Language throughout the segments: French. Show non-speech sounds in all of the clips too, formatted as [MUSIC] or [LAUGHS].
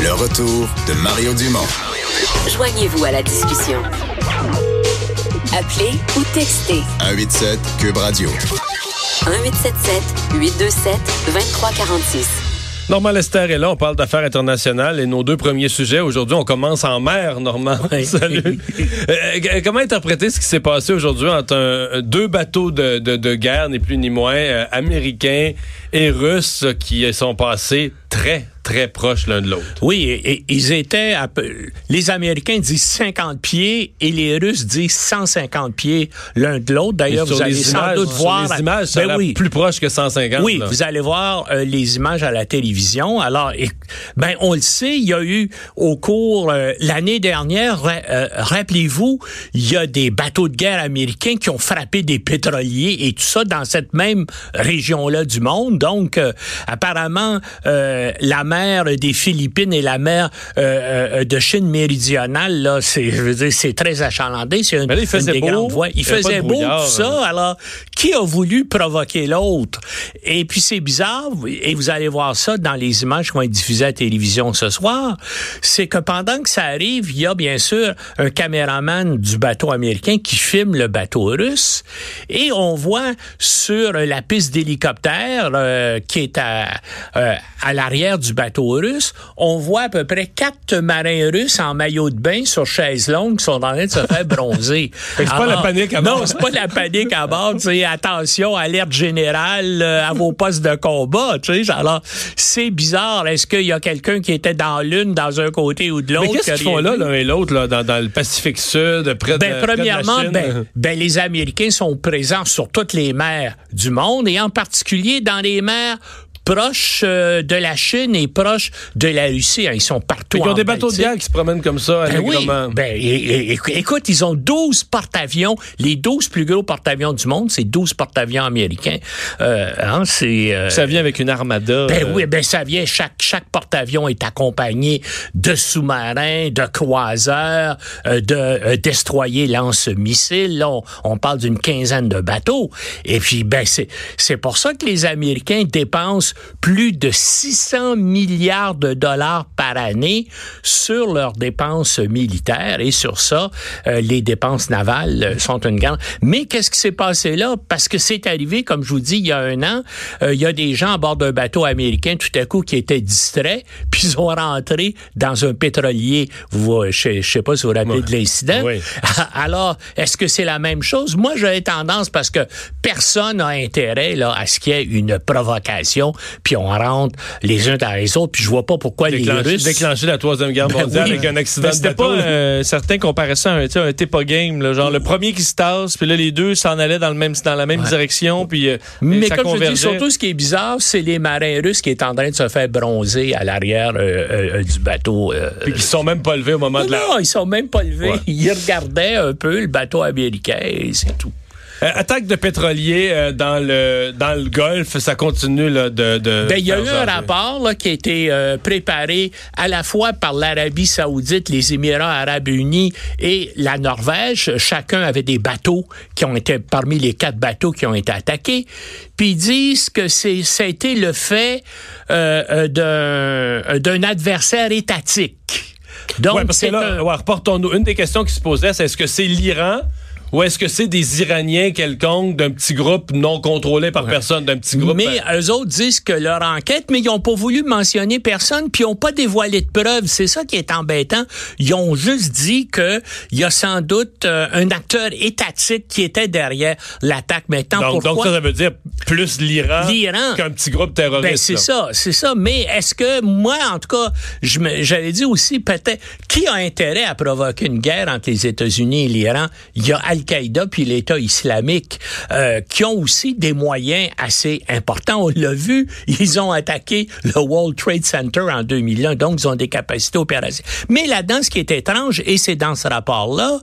Le retour de Mario Dumont. Joignez-vous à la discussion. Appelez ou textez 187 Cube Radio. 1877 827 2346. Normand Lester est là, on parle d'affaires internationales et nos deux premiers sujets, aujourd'hui, on commence en mer, Normand. [LAUGHS] Salut. [LAUGHS] Euh, comment interpréter ce qui s'est passé aujourd'hui entre un- deux bateaux de, de- de guerre, ni plus ni moins, euh, américains et russes, qui sont passés très, très proches l'un de l'autre? Oui, et, et ils étaient à peu- les Américains disent 50 pieds et les Russes disent 150 pieds l'un de l'autre. D'ailleurs, vous allez sans images, doute voir. les images, Ben oui. plus proche que 150. Oui, là. vous allez voir euh, les images à la télévision. Alors, et- ben on le sait, il y a eu au cours euh, l'année dernière, euh, rappelez-vous, il y a des bateaux de guerre américains qui ont frappé des pétroliers et tout ça dans cette même région-là du monde. Donc, euh, apparemment, euh, la mer des Philippines et la mer euh, de Chine méridionale, là, c'est, je veux dire, c'est très achalandé. C'est une, là, il faisait une des beau. grandes voies. Il Il faisait beau, tout ça. Alors, qui a voulu provoquer l'autre? Et puis, c'est bizarre, et vous allez voir ça dans les images qui vont être diffusées à la télévision ce soir, c'est que pendant que ça arrive, il y a bien sûr un caméraman du bateau américain qui filme le bateau russe, et on voit sur la piste d'hélicoptère euh, qui est à, euh, à l'arrière du bateau russe, on voit à peu près quatre marins russes en maillot de bain sur chaise longue qui sont en train de se faire bronzer. [LAUGHS] C'est pas la panique à bord. Non, c'est pas la panique à bord. Attention, alerte générale euh, à vos postes de combat. Alors, c'est bizarre. Est-ce qu'il y a quelqu'un qui était dans l'une, dans un côté ou de l'autre? Mais qu'est-ce qu'ils font là, l'un et l'autre, là, dans, dans le Pacifique Sud, près de, Ben, près de la premièrement, Chine? ben, ben, les Américains sont présents sur toutes les mers du monde et en particulier dans les mers proches euh, de la Chine et proches de la Russie. Hein, Ils sont partout. Qu'ils ont des bateaux de guerre qui se promènent comme ça, Ben oui, ben, écoute, ils ont 12 porte-avions. Les 12 plus gros porte-avions du monde, c'est 12 porte-avions américains. Euh, hein, c'est... euh, Ça vient avec une armada. ben euh, oui, ben ça vient, chaque, chaque porte-avions est accompagné de sous-marins, de croiseurs, euh, de euh, destroyers lance-missiles. Là, on, on parle d'une quinzaine de bateaux. Et puis, ben c'est c'est pour ça que les Américains dépensent plus de 600 milliards de dollars par année sur leurs dépenses militaires. Et sur ça, euh, les dépenses navales euh, sont une grande... Mais qu'est-ce qui s'est passé là? Parce que c'est arrivé, comme je vous dis, il y a un an, euh, il y a des gens à bord d'un bateau américain tout à coup qui étaient distraits, [LAUGHS] puis ils ont rentré dans un pétrolier. Vous, je, je sais pas si vous vous rappelez de l'incident. Oui. [LAUGHS] Alors, est-ce que c'est la même chose? Moi, j'aurais tendance parce que personne n'a intérêt là, à ce qu'il y ait une provocation, puis on rentre les uns dans les autres, puis je vois pas pourquoi les déclencher, Russes... déclencher la Troisième Guerre [LAUGHS] Ben mondiale oui. avec un accident Mais de c'était bateau. pas euh, certains comparaient ça à un, un Tepa game, là, genre le premier qui se tasse, puis là les deux s'en allaient dans le même dans la même direction, puis euh, Mais ça comme je dis, convergeait. surtout ce qui est bizarre, c'est les marins russes qui est en train de se faire bronzer à l'arrière euh, euh, du bateau. Puis qui se sont même pas levés au moment non, de la... non, ils sont même pas levés. Ouais. Ils regardaient un peu le bateau américain et c'est tout. Euh, attaque de pétroliers euh, dans le dans le Golfe, ça continue là, de, de Ben, il y a eu un rapport là, qui a été euh, préparé à la fois par l'Arabie saoudite, les Émirats arabes unis et la Norvège. Chacun avait des bateaux qui ont été parmi les quatre bateaux qui ont été attaqués. Puis ils disent que c'est ça a été le fait d'un d'un adversaire étatique. Donc Ouais, parce que là, un- ouais, reportons-nous. Une des questions qui se posait, c'est est-ce que c'est l'Iran ou est-ce que c'est des Iraniens quelconques d'un petit groupe non contrôlé par personne, d'un petit groupe? Mais euh, eux autres disent que leur enquête, mais ils n'ont pas voulu mentionner personne, puis ils n'ont pas dévoilé de preuves. C'est ça qui est embêtant. Ils ont juste dit que il y a sans doute euh, un acteur étatique qui était derrière l'attaque. Maintenant, donc, pourquoi donc ça, ça veut dire plus l'Iran L'Iran. qu'un petit groupe terroriste. Ben, c'est ça, c'est ça. Mais est-ce que moi, en tout cas, j'avais dit aussi peut-être qui a intérêt à provoquer une guerre entre les États-Unis et l'Iran? Il y a Al-Qaïda puis l'État islamique euh, qui ont aussi des moyens assez importants. On l'a vu, ils ont attaqué le World Trade Center en 2001, donc ils ont des capacités opérationnelles. Mais là-dedans, ce qui est étrange, et c'est dans ce rapport-là,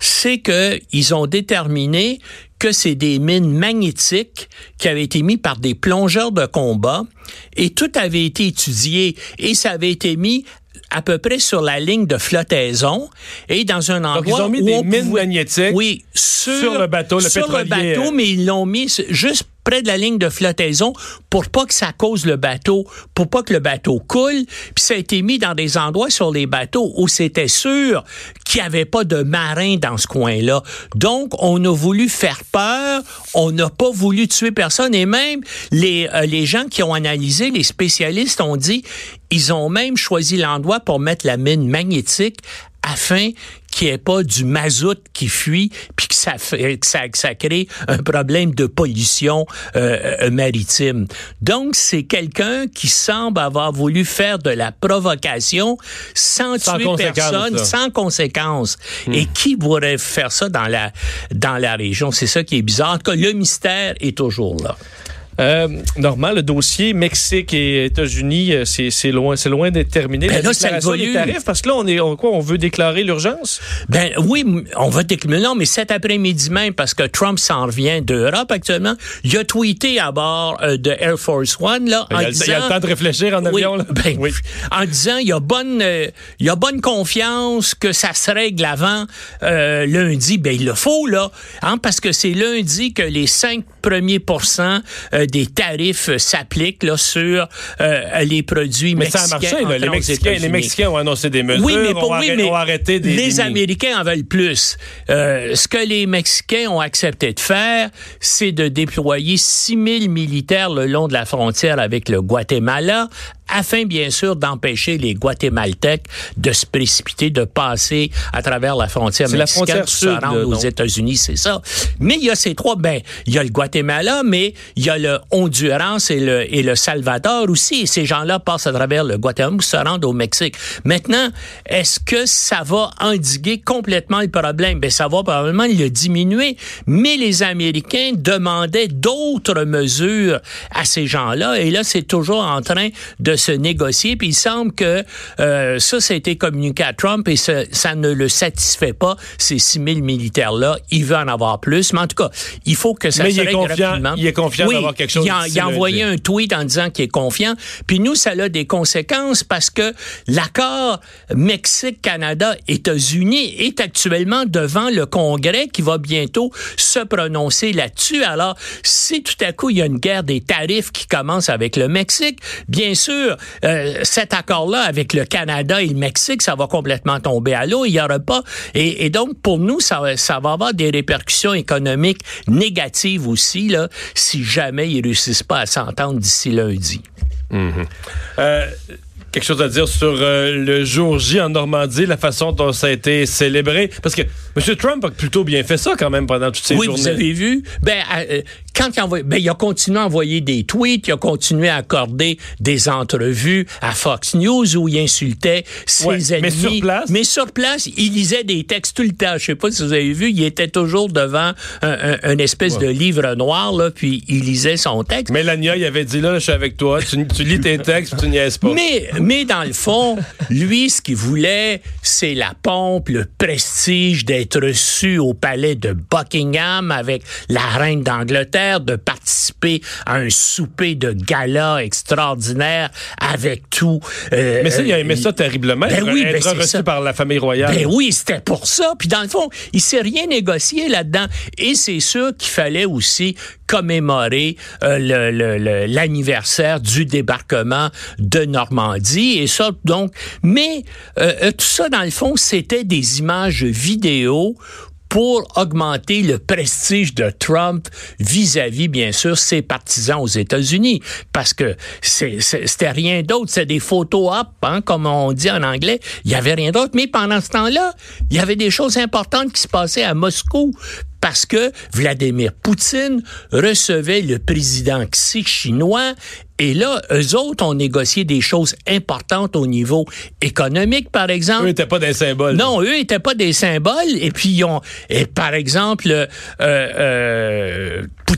c'est que ils ont déterminé que c'est des mines magnétiques qui avaient été mis par des plongeurs de combat et tout avait été étudié et ça avait été mis à peu près sur la ligne de flottaison et dans un endroit Donc, ils ont mis où des on mines pouvait- magnétiques oui, sur, sur le bateau, le sur le pétrolier, bateau, euh. mais ils l'ont mis juste près de la ligne de flottaison pour pas que ça cause le bateau, pour pas que le bateau coule. Puis ça a été mis dans des endroits sur les bateaux où c'était sûr qu'il n'y avait pas de marins dans ce coin-là. Donc, on a voulu faire peur, on n'a pas voulu tuer personne et même les, euh, les gens qui ont analysé, les spécialistes ont dit, ils ont même choisi l'endroit pour mettre la mine magnétique afin qu'il n'y ait pas du mazout qui fuit, puis que ça, fait, que ça, que ça crée un problème de pollution euh, euh, maritime. Donc, c'est quelqu'un qui semble avoir voulu faire de la provocation sans, Sans tuer personne, sans conséquence. Et qui pourrait faire ça dans la, dans la région? C'est ça qui est bizarre. En tout cas, le mystère est toujours là. Euh, Normand, le dossier Mexique et États-Unis, euh, c'est c'est loin, c'est loin d'être terminé. Ben la là, ça déclaration évolue. des tarifs, parce que là, on est, on, quoi, on veut déclarer l'urgence? Ben oui, on va décliner. Non, mais cet après-midi même, parce que Trump s'en revient d'Europe actuellement, il a tweeté à bord euh, de Air Force One là, Il en a, le- il a le disant- temps de réfléchir en Oui, avion. Là. ben, Oui. En disant, il y a bonne, euh, il y a bonne confiance que ça se règle avant lundi. Ben il le faut là, hein, parce que c'est lundi que les 5 premiers pourcents euh, des tarifs euh, s'appliquent là sur euh, les produits Mais ça mexicains. a marché. Là. Les, Mexicains, les États-Unis. Mexicains ont annoncé des mesures, Oui, mais pour oui, mais ont arrêté des les des- Américains en veulent plus. Euh, ce que les Mexicains ont accepté de faire, c'est de déployer 6 000 militaires le long de la frontière avec le Guatemala, afin bien sûr d'empêcher les Guatémaltèques de se précipiter, de passer à travers la frontière C'est la mexicaine frontière pour se sud, rendre aux. États-Unis, c'est ça. Mais il y a ces trois, ben, il y a le Guatemala, mais il y a le Honduras et le, et le Salvador aussi. Et ces gens-là passent à travers le Guatemala pour se rendre au Mexique. Maintenant, est-ce que ça va endiguer complètement le problème? Ben, ça va probablement le diminuer. Mais les Américains demandaient d'autres mesures à ces gens-là. Et là, c'est toujours en train de se négocier. Puis il semble que euh, ça, ça a été communiqué à Trump et ça, ça ne le satisfait pas, ces 6 000 militaires-là. Il veut en avoir plus. Mais en tout cas, il faut que ça Mais se règle confiant- rapidement. il est confiant Oui, d'avoir quelque chose Il a, il a envoyé un tweet en disant qu'il est confiant. Puis nous, ça a des conséquences parce que l'accord Mexique-Canada-États-Unis est actuellement devant le Congrès qui va bientôt se prononcer là-dessus. Alors, si tout à coup il y a une guerre des tarifs qui commence avec le Mexique, bien sûr, euh, cet accord-là avec le Canada et le Mexique, ça va complètement tomber à l'eau. Il y aura pas. Et, et donc, pour nous, ça va avoir des répercussions économiques négatives aussi, là, si jamais ils réussissent pas à s'entendre d'ici lundi. Euh, quelque chose à dire sur euh, le jour J en Normandie, la façon dont ça a été célébré? Parce que M. Trump a plutôt bien fait ça quand même pendant toutes ces oui, journées. vous avez vu. Ben, euh, quand il, a envoyé- ben, il a continué à envoyer des tweets, il a continué à accorder des entrevues à Fox News où il insultait ses Ouais, ennemis. mais sur place? Mais sur place, il lisait des textes tout le temps. Je sais pas si vous avez vu, il était toujours devant un, un- un espèce de livre noir, là, puis il lisait son texte. Mélania, il avait dit là, je suis avec toi, tu, tu lis tes textes, puis tu niaises pas. Mais, mais dans le fond, lui, ce qu'il voulait, c'est la pompe, le prestige d'être reçu au palais de Buckingham avec la reine d'Angleterre, de participer à un souper de gala extraordinaire avec tout. euh, Mais ça, il a aimé euh, ça terriblement. Ben être oui, ben être c'est reçu ça. par la famille royale. Ben oui, c'était pour ça. Puis dans le fond, il s'est rien négocié là-dedans. Et c'est sûr qu'il fallait aussi commémorer euh, l'anniversaire du débarquement de Normandie. Et ça, donc, mais euh, tout ça, dans le fond, c'était des images vidéo pour augmenter le prestige de Trump vis-à-vis, bien sûr, ses partisans aux États-Unis. Parce que c'était rien d'autre, c'est des photos up, hein, comme on dit en anglais. Il y avait rien d'autre. Mais pendant ce temps-là, il y avait des choses importantes qui se passaient à Moscou parce que Vladimir Poutine recevait le président Xi chinois et là, eux autres ont négocié des choses importantes au niveau économique, par exemple. Eux n'étaient pas des symboles. Non, eux étaient pas des symboles. Et puis, ils ont, et par exemple, euh, euh,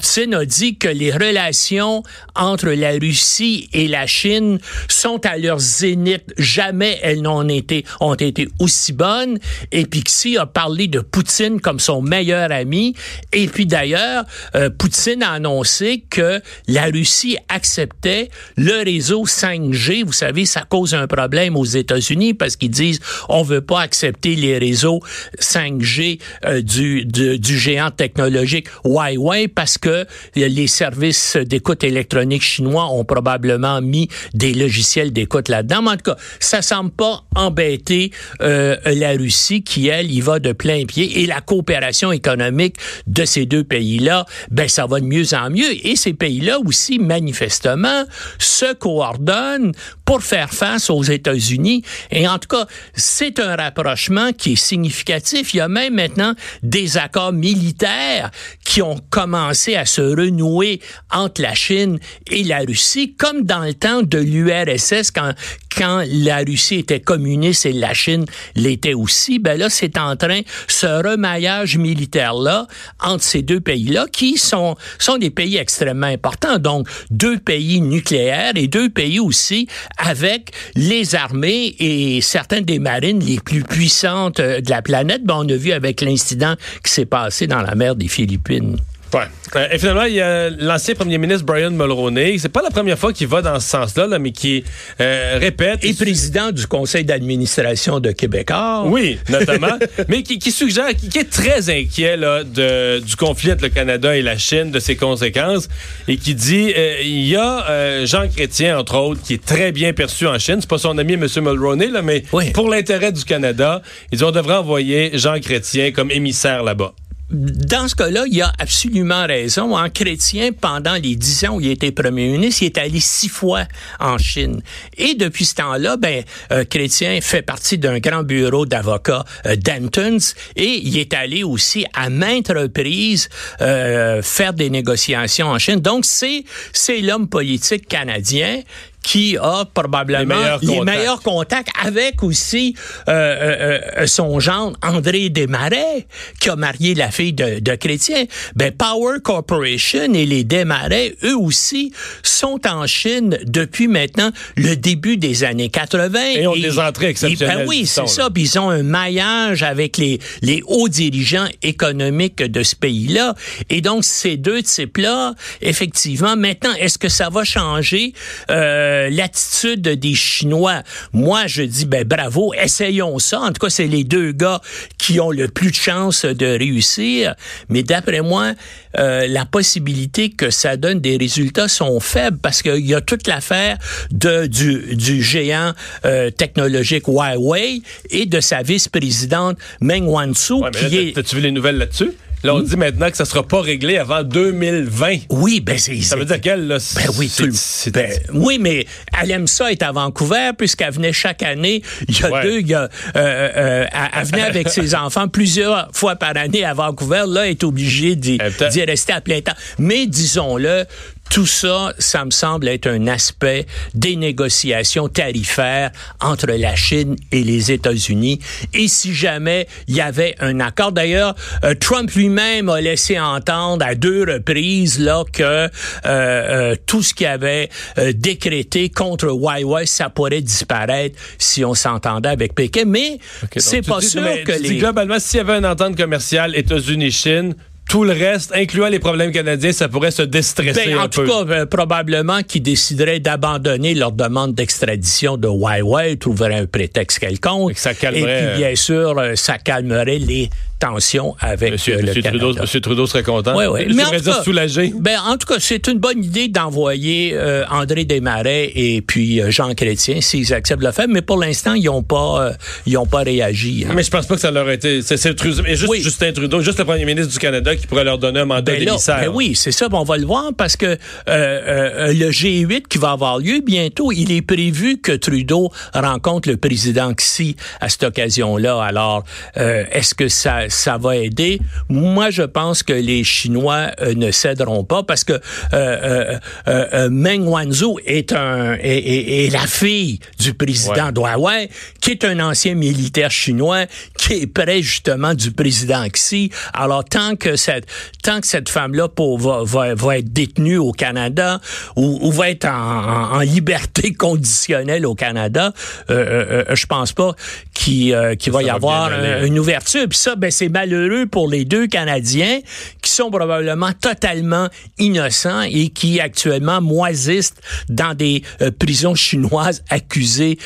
Poutine a dit que les relations entre la Russie et la Chine sont à leur zénith. Jamais elles n'ont été, ont été aussi bonnes. Et puis, Xi a parlé de Poutine comme son meilleur ami. Et puis, d'ailleurs, euh, Poutine a annoncé que la Russie acceptait le réseau 5G. Vous savez, ça cause un problème aux États-Unis parce qu'ils disent on veut pas accepter les réseaux 5G euh, du, du, du géant technologique Huawei parce que les services d'écoute électronique chinois ont probablement mis des logiciels d'écoute là-dedans. En tout cas, ça semble pas embêter euh, la Russie qui, elle, y va de plein pied. Et la coopération économique de ces deux pays-là, ben ça va de mieux en mieux. Et ces pays-là aussi, manifestement, se coordonnent pour faire face aux États-Unis. Et en tout cas, c'est un rapprochement qui est significatif. Il y a même maintenant des accords militaires qui ont commencé à se renouer entre la Chine et la Russie, comme dans le temps de l'URSS, quand, quand la Russie était communiste et la Chine l'était aussi, ben là, c'est en train, ce remaillage militaire-là entre ces deux pays-là, qui sont, sont des pays extrêmement importants. Donc, deux pays nucléaires et deux pays aussi avec les armées et certaines des marines les plus puissantes euh, de la planète. Ben, on a vu avec l'incident qui s'est passé dans la mer des Philippines. Ouais. Euh, et finalement, il y a l'ancien premier ministre Brian Mulroney. C'est pas la première fois qu'il va dans ce sens-là, là, mais qui euh, répète. Et président du conseil d'administration de Québécois. Oui, notamment. [LAUGHS] mais qui, qui suggère, qui, est très inquiet là, de, du conflit entre le Canada et la Chine, de ses conséquences, et qui dit euh, il y a euh, Jean Chrétien, entre autres, qui est très bien perçu en Chine. C'est pas son ami, M. Mulroney, là, mais Oui. pour l'intérêt du Canada, ils dit on devrait envoyer Jean Chrétien comme émissaire là-bas. Dans ce cas-là, il a absolument raison. En chrétien, pendant les dix ans où il était premier ministre, il est allé six fois en Chine. Et depuis ce temps-là, ben, euh, chrétien fait partie d'un grand bureau d'avocats, euh, Dantons, et il est allé aussi à maintes reprises euh, faire des négociations en Chine. Donc, c'est c'est l'homme politique canadien qui a probablement Les meilleurs contacts. meilleurs contacts avec aussi euh, euh, euh, son gendre André Desmarais, qui a marié la fille de, de Chrétien. Ben, Power Corporation et les Desmarais, eux aussi, sont en Chine depuis maintenant le début des années 80. Et ont des entrées exceptionnelles, ben oui, c'est ça. Puis ils ont un maillage avec les, les hauts dirigeants économiques de ce pays-là. Et donc, ces deux types-là, effectivement, maintenant, est-ce que ça va changer euh, l'attitude des Chinois? Moi, je dis, ben bravo, essayons ça. En tout cas, c'est les deux gars qui ont le plus de chances de réussir. Mais d'après moi, euh, la possibilité que ça donne des résultats sont faibles parce qu'il y a toute l'affaire de du, du géant euh, technologique Huawei et de sa vice-présidente Meng Wanzhou Ouais, mais là, qui est t'as- T'as-tu vu les nouvelles là-dessus? Là, on dit maintenant que ça sera pas réglé avant 2020. oui, ben c'est Ça veut dire qu'elle, là, Ben oui, tout ben, oui, mais elle aime ça être à Vancouver puisqu'elle venait chaque année. Il y a Ouais. deux, il y a, euh, euh, elle, venait avec ses enfants plusieurs fois par année à Vancouver. Là, elle est obligée d'y rester à plein temps. Mais disons-le, tout ça, ça me semble être un aspect des négociations tarifaires entre la Chine et les États-Unis. Et si jamais il y avait un accord, d'ailleurs, euh, Trump lui-même a laissé entendre à deux reprises là que euh, euh, tout ce qu'il avait décrété contre Huawei, ça pourrait disparaître si on s'entendait avec Pékin. Mais c'est pas dis- sûr mais que dis les globalement, s'il y avait une entente commerciale États-Unis-Chine, tout le reste, incluant les problèmes canadiens, ça pourrait se déstresser Ben, un en tout peu. cas, euh, probablement qu'ils décideraient d'abandonner leur demande d'extradition de Huawei, trouveraient un prétexte quelconque. Et ça calmerait, Et puis, bien sûr, euh, ça calmerait les tensions avec Monsieur, euh, le Monsieur Canada. Trudeau, Monsieur Trudeau serait content. Ouais. Je Mais en tout cas, soulagé. Ben, en tout cas, c'est une bonne idée d'envoyer euh, André Desmarais et puis euh, Jean Chrétien s'ils acceptent de le faire. Mais pour l'instant, ils n'ont pas, euh, ils ont pas réagi. hein. Mais je pense pas que ça leur a été. C'est c'est Trudeau, et juste Oui. Justin Trudeau, juste le premier ministre du Canada qui pourrait leur donner un mandat Ben d'émissaire. ben oui, c'est ça. ben on va le voir parce que le G8 qui va avoir lieu bientôt, il est prévu que Trudeau rencontre le président Xi à cette occasion-là. Alors, est-ce que ça, ça va aider? Moi, je pense que les Chinois euh, ne céderont pas parce que euh, euh, euh, Meng Wanzhou est, un, est, est- est la fille du président Ouais. Huawei, qui est un ancien militaire chinois, qui est près justement du président Xi. Alors tant que cette tant que cette femme-là va, va, va être détenue au Canada ou, ou va être en, en- en liberté [LAUGHS] conditionnelle au Canada, euh, euh, euh, je pense pas qu'il euh, va y va avoir un- une ouverture. Puis ça, ben c'est malheureux pour les deux Canadiens qui sont probablement totalement innocents et qui actuellement moisissent dans des euh, prisons chinoises accusées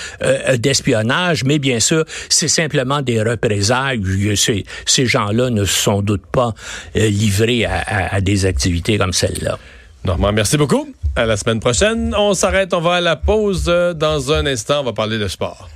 d'espionnage. Mais bien sûr, c'est simplement des représailles Ces, gens-là ne sont doute pas euh, livrés à, à, à des activités comme celle-là. Normand, merci beaucoup. À la semaine prochaine. On s'arrête, on va à la pause. Dans un instant, on va parler de sport.